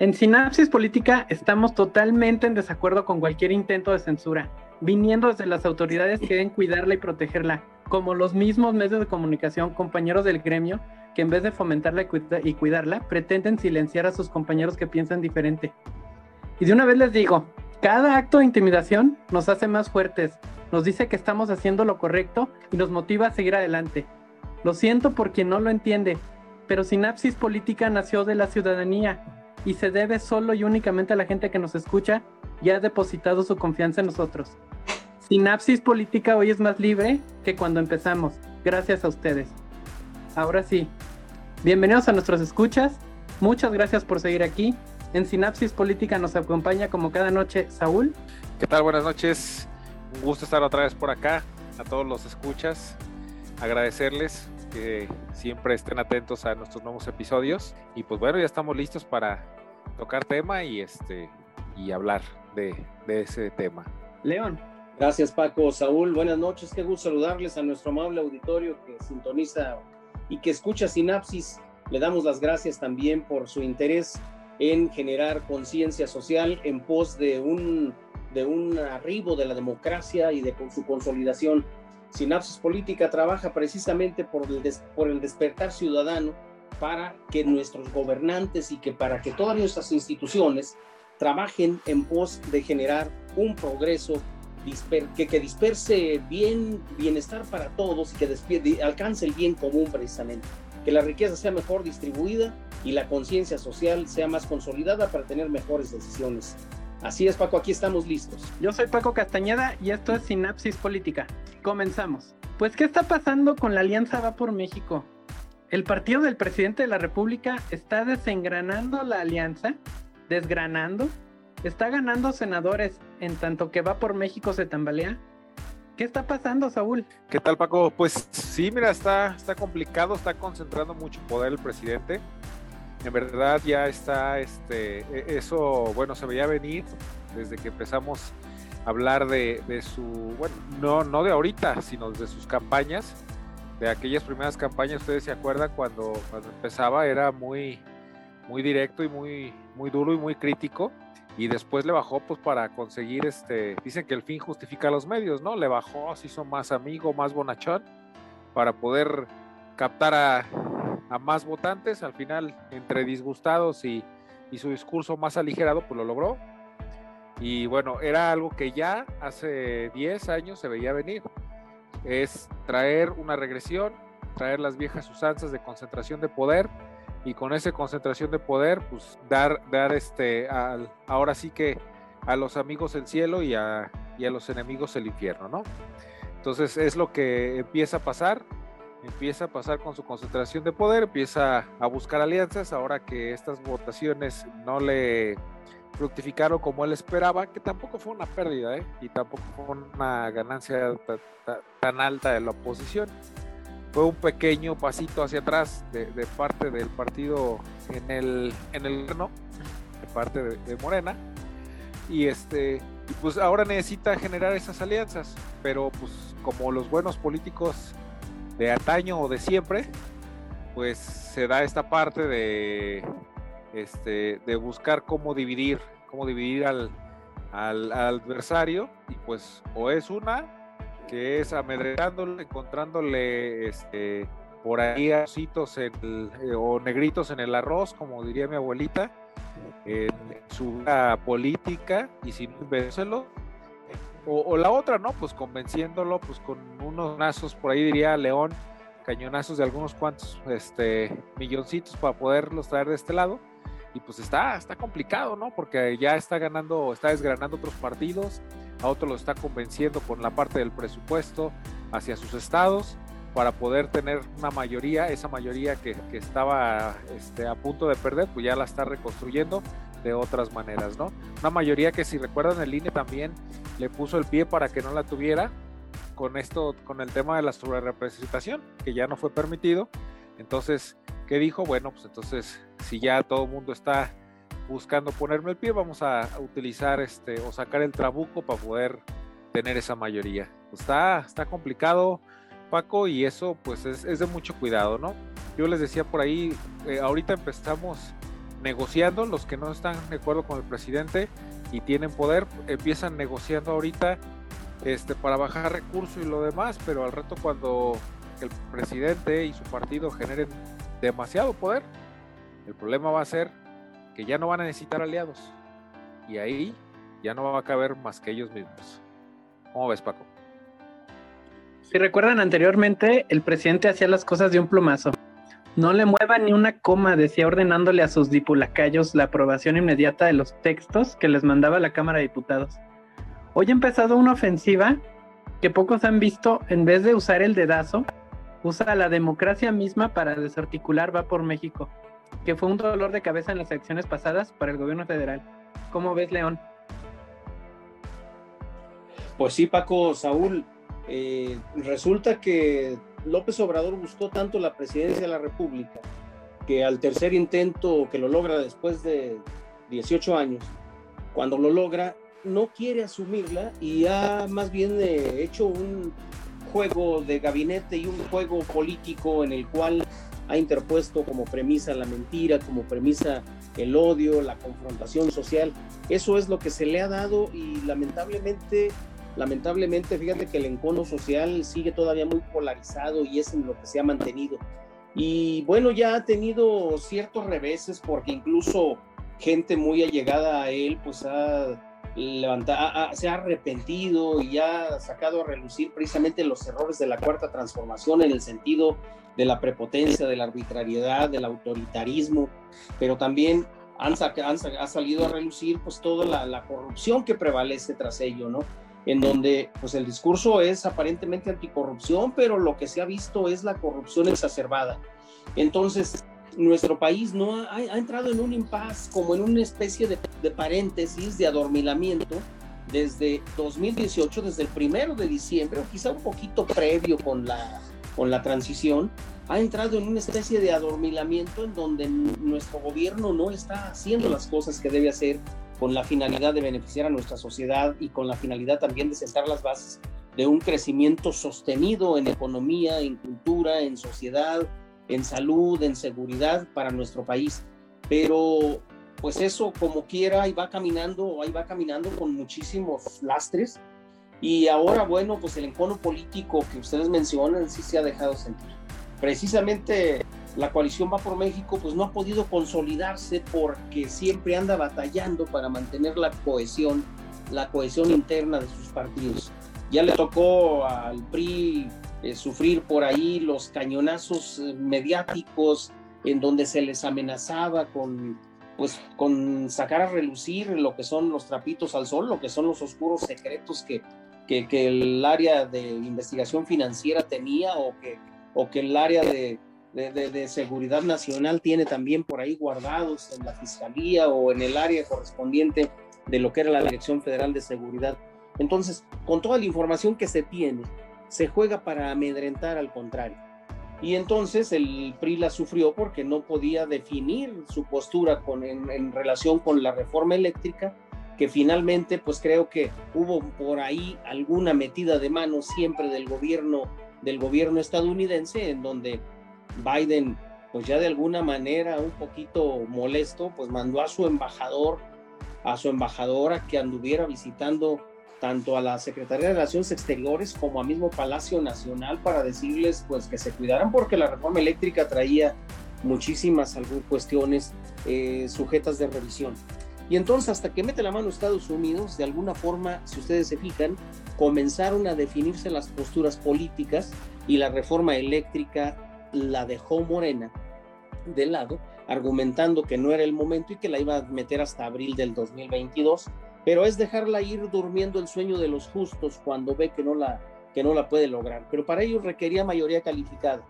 En Sinapsis Política estamos totalmente en desacuerdo con cualquier intento de censura, viniendo desde las autoridades que deben cuidarla y protegerla, como los mismos medios de comunicación, compañeros del gremio, que en vez de fomentarla y cuidarla, pretenden silenciar a sus compañeros que piensan diferente. Y de una vez les digo, cada acto de intimidación nos hace más fuertes, nos dice que estamos haciendo lo correcto y nos motiva a seguir adelante. Lo siento por quien no lo entiende, pero Sinapsis Política nació de la ciudadanía y se debe solo y únicamente a la gente que nos escucha y ha depositado su confianza en nosotros. Sinapsis Política hoy es más libre que cuando empezamos, gracias a ustedes. Ahora sí, bienvenidos a nuestros escuchas, muchas gracias por seguir aquí. En Sinapsis Política nos acompaña como cada noche Saúl. ¿Qué tal? Buenas noches. Un gusto estar otra vez por acá. A todos los escuchas, agradecerles que siempre estén atentos a nuestros nuevos episodios. Y pues bueno, ya estamos listos para tocar tema y este y hablar de, de ese tema. León. Gracias Paco, Saúl, buenas noches, qué gusto saludarles a nuestro amable auditorio que sintoniza y que escucha Sinapsis. Le damos las gracias también por su interés en generar conciencia social en pos de un, de un arribo de la democracia y de su consolidación Sinapsis Política trabaja precisamente por el, por el despertar ciudadano para que nuestros gobernantes y que para que todas nuestras instituciones trabajen en pos de generar un progreso que, que disperse bien, bienestar para todos y que alcance el bien común precisamente. Que la riqueza sea mejor distribuida y la conciencia social sea más consolidada para tener mejores decisiones. Así es, Paco, aquí estamos listos. Yo soy Paco Castañeda y esto es Sinapsis Política. Comenzamos. Pues, ¿qué está pasando con la Alianza Va por México? El partido del presidente de la República está desengranando la alianza, desgranando, está ganando senadores en tanto que Va por México se tambalea. ¿Qué está pasando, Saúl? ¿Qué tal, Paco? Pues sí, mira, está, está complicado, está concentrando mucho poder el presidente. En verdad ya está, este, e, eso, bueno, se veía venir desde que empezamos hablar de, su, bueno, no, no de ahorita, sino de sus campañas, de aquellas primeras campañas, ustedes se acuerdan cuando, empezaba, era muy, muy directo y muy, muy duro y muy crítico, y después le bajó pues para conseguir, este, dicen que el fin justifica los medios, ¿no? Le bajó, se hizo más amigo, más bonachón, para poder captar a, a más votantes, al final entre disgustados y, y su discurso más aligerado, pues lo logró y bueno, era algo que ya hace 10 años se veía venir. Es traer una regresión, traer las viejas usanzas de concentración de poder y con esa concentración de poder, pues dar, dar este, al, ahora sí que a los amigos el cielo y a, y a los enemigos el infierno, ¿no? Entonces es lo que empieza a pasar, empieza a pasar con su concentración de poder, empieza a buscar alianzas, ahora que estas votaciones no le fructificaron como él esperaba, que tampoco fue una pérdida, ¿eh? y tampoco fue una ganancia tan alta de la oposición. Fue un pequeño pasito hacia atrás de, parte del partido en el, en el de parte de, Morena. Y este, y pues ahora necesita generar esas alianzas, pero pues como los buenos políticos de antaño o de siempre, pues se da esta parte de este, de buscar cómo dividir, cómo dividir al, al, adversario, y pues o es una que es amedrentándole, encontrándole este, por ahí ositos eh, o negritos en el arroz, como diría mi abuelita, en su política y sin vencérselo. O, o, la otra, ¿no? Pues convenciéndolo, pues con unos nazos, por ahí diría León, cañonazos de algunos cuantos este, milloncitos para poderlos traer de este lado y pues está, está complicado, ¿no? Porque ya está ganando, está desgranando otros partidos, a otros lo está convenciendo con la parte del presupuesto hacia sus estados para poder tener una mayoría, esa mayoría que, que estaba este, a punto de perder, pues ya la está reconstruyendo de otras maneras, ¿no? Una mayoría que si recuerdan el INE también le puso el pie para que no la tuviera con esto, con el tema de la sobrerepresentación, que ya no fue permitido. Entonces, ¿qué dijo? Bueno, pues entonces si ya todo el mundo está buscando ponerme el pie, vamos a utilizar este o sacar el trabuco para poder tener esa mayoría. Pues está, está complicado, Paco, y eso pues es, de mucho cuidado, ¿no? Yo les decía por ahí, eh, ahorita empezamos negociando, los que no están de acuerdo con el presidente y tienen poder, empiezan negociando ahorita este, para bajar recursos y lo demás, pero al rato cuando el presidente y su partido generen demasiado poder, el problema va a ser que ya no van a necesitar aliados. Y ahí ya no va a caber más que ellos mismos. ¿Cómo ves, Paco? Si recuerdan anteriormente, el presidente hacía las cosas de un plumazo. No le mueva ni una coma, decía ordenándole a sus dipulacayos la aprobación inmediata de los textos que les mandaba la Cámara de Diputados. Hoy ha empezado una ofensiva que pocos han visto, en vez de usar el dedazo, usa la democracia misma para desarticular Va por México, que fue un dolor de cabeza en las elecciones pasadas para el gobierno federal. ¿Cómo ves, León? Pues sí, Paco, Saúl, eh, resulta que López Obrador buscó tanto la presidencia de la República que al tercer intento que lo logra después de 18 años, cuando lo logra, no quiere asumirla y ha más bien eh, hecho un juego de gabinete y un juego político en el cual ha interpuesto como premisa la mentira, como premisa el odio, la confrontación social. Eso es lo que se le ha dado y lamentablemente, lamentablemente, fíjate que el encono social sigue todavía muy polarizado y es en lo que se ha mantenido. Y bueno, ya ha tenido ciertos reveses porque incluso gente muy allegada a él pues ha se ha arrepentido y ha sacado a relucir precisamente los errores de la cuarta transformación en el sentido de la prepotencia, de la arbitrariedad, del autoritarismo, pero también han, ha salido a relucir pues toda la, la, corrupción que prevalece tras ello, ¿no? En donde pues el discurso es aparentemente anticorrupción, pero lo que se ha visto es la corrupción exacerbada. Entonces, nuestro país no ha, entrado en un impasse, como en una especie de, paréntesis, de adormilamiento, desde 2018, desde el primero de diciembre, o quizá un poquito previo con la, con la transición, ha entrado en una especie de adormilamiento en donde nuestro gobierno no está haciendo las cosas que debe hacer con la finalidad de beneficiar a nuestra sociedad y con la finalidad también de sentar las bases de un crecimiento sostenido en economía, en cultura, en sociedad, en salud, en seguridad para nuestro país. Pero pues eso como quiera, ahí va caminando, ahí va caminando con muchísimos lastres. Y ahora, bueno, pues el encono político que ustedes mencionan sí se ha dejado sentir. Precisamente la coalición Va por México pues no ha podido consolidarse porque siempre anda batallando para mantener la cohesión, la cohesión interna de sus partidos. Ya le tocó al PRI eh, sufrir por ahí los cañonazos eh, mediáticos en donde se les amenazaba con pues con sacar a relucir lo que son los trapitos al sol, lo que son los oscuros secretos que, que, el área de investigación financiera tenía o que, o que el área de, de, de, seguridad nacional tiene también por ahí guardados en la fiscalía o en el área correspondiente de lo que era la Dirección Federal de Seguridad. Entonces, con toda la información que se tiene, se juega para amedrentar al contrario. Y entonces el PRI la sufrió porque no podía definir su postura con, en, relación con la reforma eléctrica, que finalmente pues creo que hubo por ahí alguna metida de mano siempre del gobierno, del gobierno estadounidense, en donde Biden pues ya de alguna manera un poquito molesto, pues mandó a su embajador, a su embajadora que anduviera visitando tanto a la Secretaría de Relaciones Exteriores como a mismo Palacio Nacional para decirles pues que se cuidaran porque la reforma eléctrica traía muchísimas cuestiones eh, sujetas de revisión. Y entonces hasta que mete la mano Estados Unidos, de alguna forma, si ustedes se fijan, comenzaron a definirse las posturas políticas y la reforma eléctrica la dejó Morena de lado, argumentando que no era el momento y que la iba a meter hasta abril del 2022 pero es dejarla ir durmiendo el sueño de los justos cuando ve que no la, que no la puede lograr. Pero para ello requería mayoría calificada.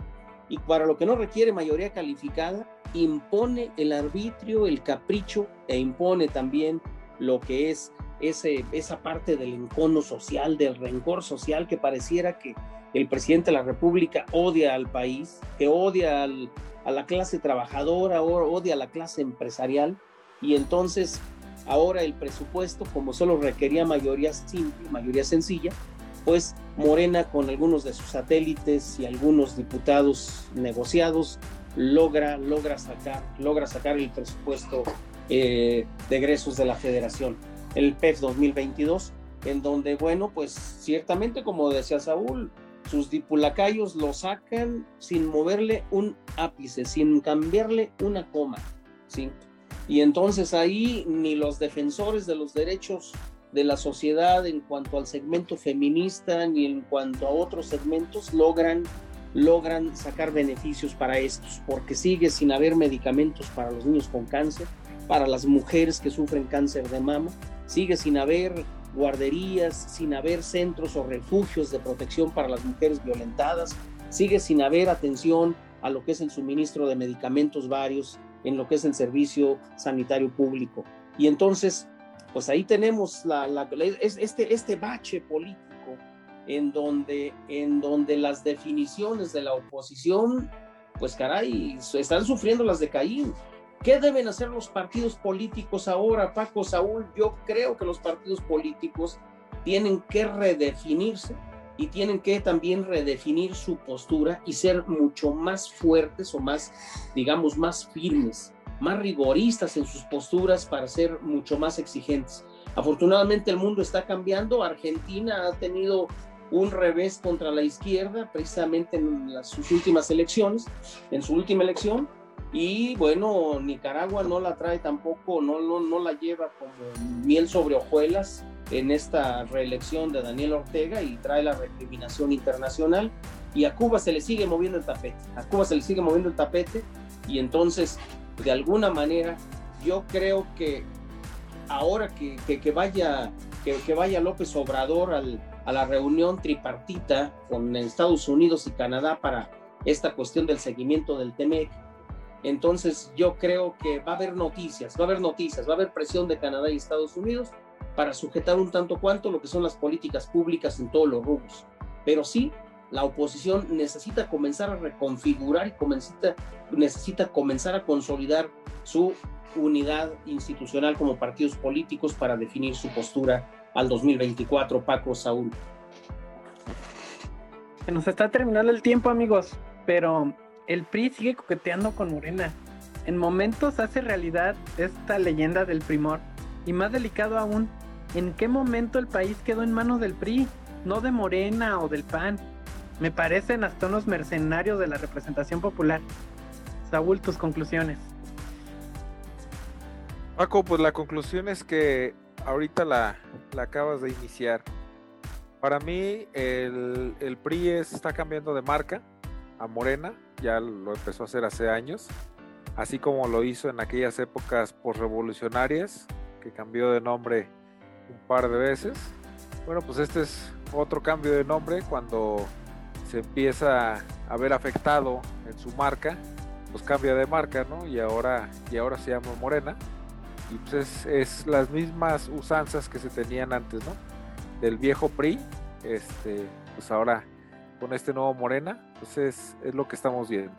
Y para lo que no requiere mayoría calificada, impone el arbitrio, el capricho e impone también lo que es ese, esa parte del encono social, del rencor social que pareciera que el presidente de la República odia al país, que odia a la clase trabajadora, odia a la clase empresarial y entonces Ahora el presupuesto, como solo requería mayoría simple, mayoría sencilla, pues Morena con algunos de sus satélites y algunos diputados negociados logra, logra, sacar, logra sacar el presupuesto eh, de egresos de la federación, el PEF 2022, en donde, bueno, pues ciertamente, como decía Saúl, sus dipulacayos lo sacan sin moverle un ápice, sin cambiarle una coma, ¿sí? Y entonces ahí ni los defensores de los derechos de la sociedad en cuanto al segmento feminista ni en cuanto a otros segmentos logran logran sacar beneficios para estos, porque sigue sin haber medicamentos para los niños con cáncer, para las mujeres que sufren cáncer de mama, sigue sin haber guarderías, sin haber centros o refugios de protección para las mujeres violentadas, sigue sin haber atención a lo que es el suministro de medicamentos varios en lo que es el servicio sanitario público. Y entonces, pues ahí tenemos la, este, este bache político en donde, en donde las definiciones de la oposición, pues caray, están sufriendo las de Caín. ¿Qué deben hacer los partidos políticos ahora, Paco Saúl? Yo creo que los partidos políticos tienen que redefinirse y tienen que también redefinir su postura y ser mucho más fuertes o más, digamos, más firmes, más rigoristas en sus posturas para ser mucho más exigentes. Afortunadamente el mundo está cambiando. Argentina ha tenido un revés contra la izquierda precisamente en sus últimas elecciones, en su última elección, y bueno, Nicaragua no la trae tampoco, no, no, no la lleva como miel sobre hojuelas en esta reelección de Daniel Ortega y trae la recriminación internacional. Y a Cuba se le sigue moviendo el tapete, a Cuba se le sigue moviendo el tapete. Y entonces de alguna manera yo creo que ahora que, que, vaya, que, que, vaya López Obrador al, a la reunión tripartita con Estados Unidos y Canadá para esta cuestión del seguimiento del TEMEC, entonces yo creo que va a haber noticias, va a haber noticias, va a haber presión de Canadá y Estados Unidos para sujetar un tanto cuanto lo que son las políticas públicas en todos los rubros. Pero sí, la oposición necesita comenzar a reconfigurar y necesita comenzar a consolidar su unidad institucional como partidos políticos para definir su postura al 2024, Paco Saúl. Se nos está terminando el tiempo, amigos, pero el PRI sigue coqueteando con Morena. En momentos hace realidad esta leyenda del primor. Y más delicado aún, ¿en qué momento el país quedó en manos del PRI? No de Morena o del PAN. Me parecen hasta unos mercenarios de la representación popular. Saúl, tus conclusiones. Paco, pues la conclusión es que ahorita la, la acabas de iniciar. Para mí el, el PRI está cambiando de marca a Morena ya lo empezó a hacer hace años, así como lo hizo en aquellas épocas revolucionarias que cambió de nombre un par de veces. Bueno, pues este es otro cambio de nombre cuando se empieza a ver afectado en su marca, pues cambia de marca, ¿no? Y ahora, y ahora se llama Morena. Y pues es, es las mismas usanzas que se tenían antes, ¿no? Del viejo PRI, este, pues ahora con este nuevo Morena, pues es, lo que estamos viendo.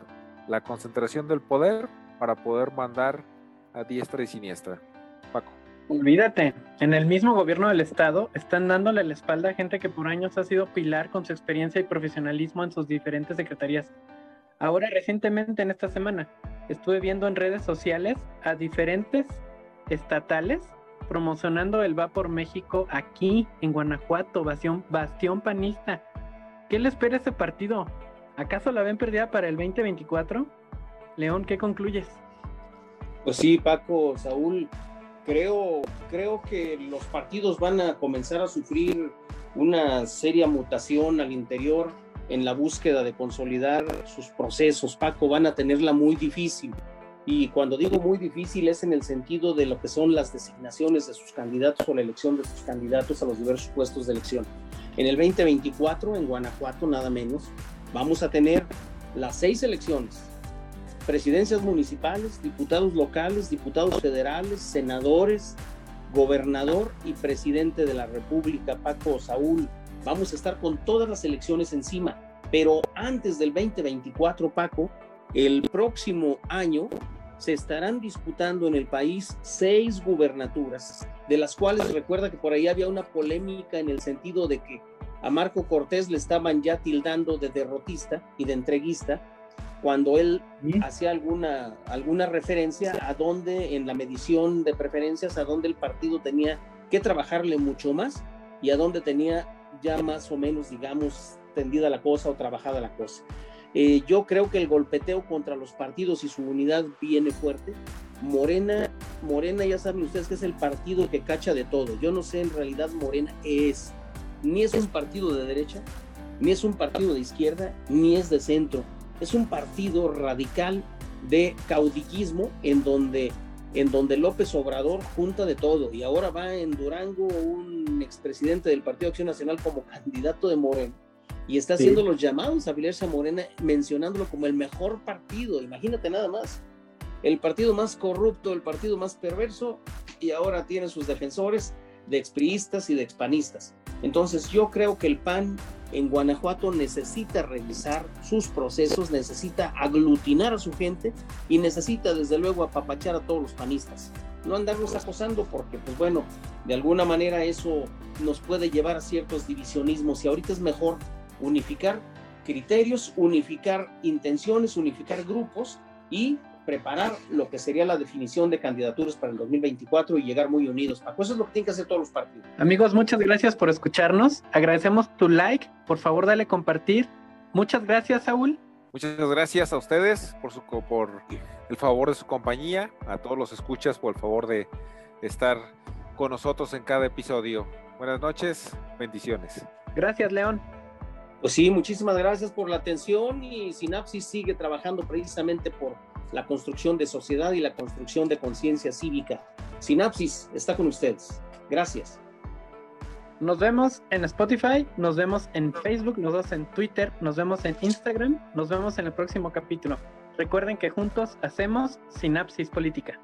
La concentración del poder para poder mandar a diestra y siniestra. Olvídate, en el mismo gobierno del estado están dándole la espalda a gente que por años ha sido pilar con su experiencia y profesionalismo en sus diferentes secretarías. Ahora recientemente en esta semana estuve viendo en redes sociales a diferentes estatales promocionando el Va por México aquí en Guanajuato, bastión, bastión panista. ¿Qué le espera ese partido? ¿Acaso la ven perdida para el 2024? León, ¿qué concluyes? Pues sí, Paco, Saúl, creo, creo que los partidos van a comenzar a sufrir una seria mutación al interior en la búsqueda de consolidar sus procesos. Paco, van a tenerla muy difícil. Y cuando digo muy difícil es en el sentido de lo que son las designaciones de sus candidatos o la elección de sus candidatos a los diversos puestos de elección. En el 2024, en Guanajuato, nada menos, vamos a tener las seis elecciones. Presidencias municipales, diputados locales, diputados federales, senadores, gobernador y presidente de la República, Paco Saúl. Vamos a estar con todas las elecciones encima. Pero antes del 2024, Paco, el próximo año se estarán disputando en el país seis gubernaturas, de las cuales recuerda que por ahí había una polémica en el sentido de que a Marco Cortés le estaban ya tildando de derrotista y de entreguista, cuando él hacía alguna, alguna referencia a dónde en la medición de preferencias, a dónde el partido tenía que trabajarle mucho más y a dónde tenía ya más o menos, digamos, tendida la cosa o trabajada la cosa. Eh, yo creo que el golpeteo contra los partidos y su unidad viene fuerte. Morena, Morena ya saben ustedes que es el partido que cacha de todo. Yo no sé en realidad Morena es. Ni es un partido de derecha, ni es un partido de izquierda, ni es de centro. Es un partido radical de caudillismo en donde, en donde López Obrador junta de todo. Y ahora va en Durango un expresidente del Partido Acción Nacional como candidato de Morena y está haciendo los llamados a Vilercia Morena mencionándolo como el mejor partido. Imagínate nada más. El partido más corrupto, el partido más perverso y ahora tiene sus defensores de expriistas y de expanistas. Entonces yo creo que el PAN en Guanajuato necesita revisar sus procesos, necesita aglutinar a su gente y necesita desde luego apapachar a todos los panistas. No andarnos acosando porque pues bueno, de alguna manera eso nos puede llevar a ciertos divisionismos y ahorita es mejor unificar criterios, unificar intenciones, unificar grupos y preparar lo que sería la definición de candidaturas para el 2024 y llegar muy unidos. Paco, eso es lo que tienen que hacer todos los partidos. Amigos, muchas gracias por escucharnos. Agradecemos tu like. Por favor, dale compartir. Muchas gracias, Saúl. Muchas gracias a ustedes por, su, por el favor de su compañía, a todos los escuchas por el favor de estar con nosotros en cada episodio. Buenas noches, bendiciones. Gracias, León. Pues sí, muchísimas gracias por la atención y Sinapsis sigue trabajando precisamente por la construcción de sociedad y la construcción de conciencia cívica. Sinapsis está con ustedes. Gracias. Nos vemos en Spotify, nos vemos en Facebook, nos vemos en Twitter, nos vemos en Instagram, nos vemos en el próximo capítulo. Recuerden que juntos hacemos Sinapsis Política.